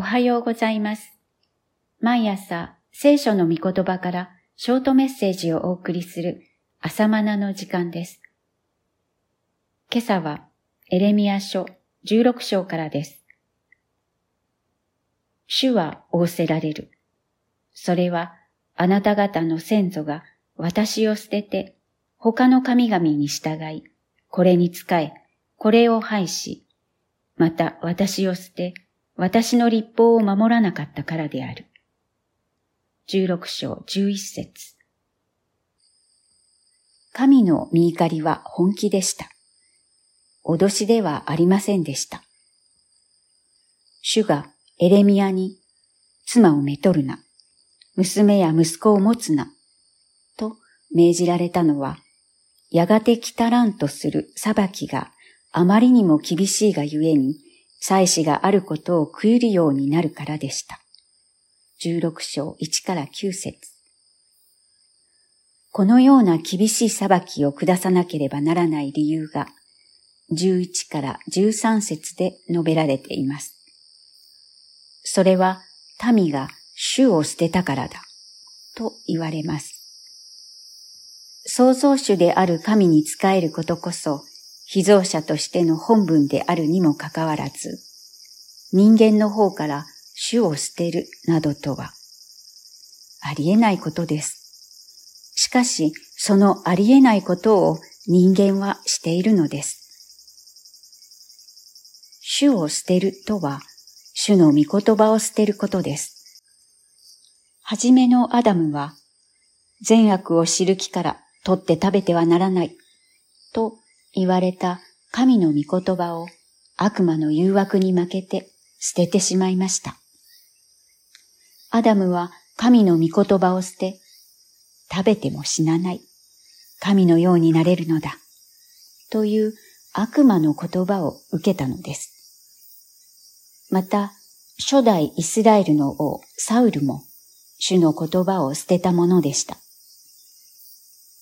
おはようございます。毎朝、聖書の御言葉からショートメッセージをお送りする朝マナの時間です。今朝はエレミア書16章からです。主は仰せられる。それはあなた方の先祖が私を捨てて他の神々に従い、これに仕え、これを拝し、また私を捨て、私の立法を守らなかったからである。16章11節神の見怒りは本気でした。脅しではありませんでした。主がエレミアに、妻をめとるな、娘や息子を持つな、と命じられたのは、やがて来たらんとする裁きがあまりにも厳しいがゆえに、祭司があることを食いるようになるからでした。16章1から9節このような厳しい裁きを下さなければならない理由が、11から13節で述べられています。それは民が主を捨てたからだ、と言われます。創造主である神に仕えることこそ、被造者としての本分であるにもかかわらず、人間の方から主を捨てるなどとは、ありえないことです。しかし、そのありえないことを人間はしているのです。主を捨てるとは、主の御言葉を捨てることです。はじめのアダムは、善悪を知る木から取って食べてはならない、と言われた神の御言葉を悪魔の誘惑に負けて捨ててしまいました。アダムは神の御言葉を捨て、食べても死なない、神のようになれるのだ、という悪魔の言葉を受けたのです。また、初代イスラエルの王サウルも主の言葉を捨てたものでした。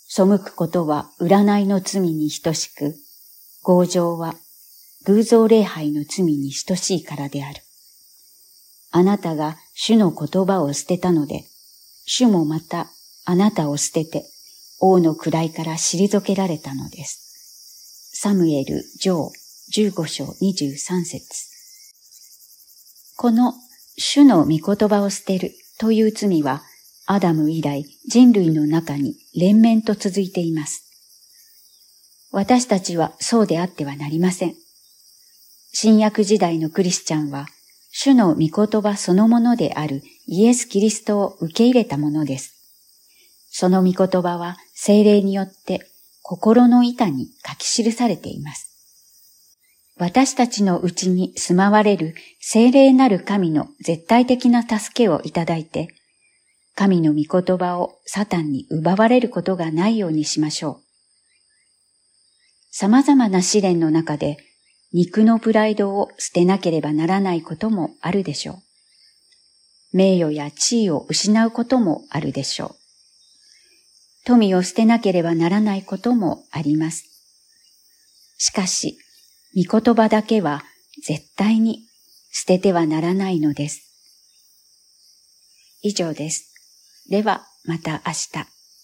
背くことは占いの罪に等しく、強情は偶像礼拝の罪に等しいからである。あなたが主の言葉を捨てたので、主もまたあなたを捨てて王の位から退けられたのです。サムエル上15章23節この主の御言葉を捨てるという罪はアダム以来人類の中に連綿と続いています。私たちはそうであってはなりません。新約時代のクリスチャンは主の御言葉そのものであるイエス・キリストを受け入れたものです。その御言葉は精霊によって心の板に書き記されています。私たちのうちに住まわれる精霊なる神の絶対的な助けをいただいて、神の御言葉をサタンに奪われることがないようにしましょう。様々な試練の中で肉のプライドを捨てなければならないこともあるでしょう。名誉や地位を失うこともあるでしょう。富を捨てなければならないこともあります。しかし、御言葉だけは絶対に捨ててはならないのです。以上です。ではまた明日。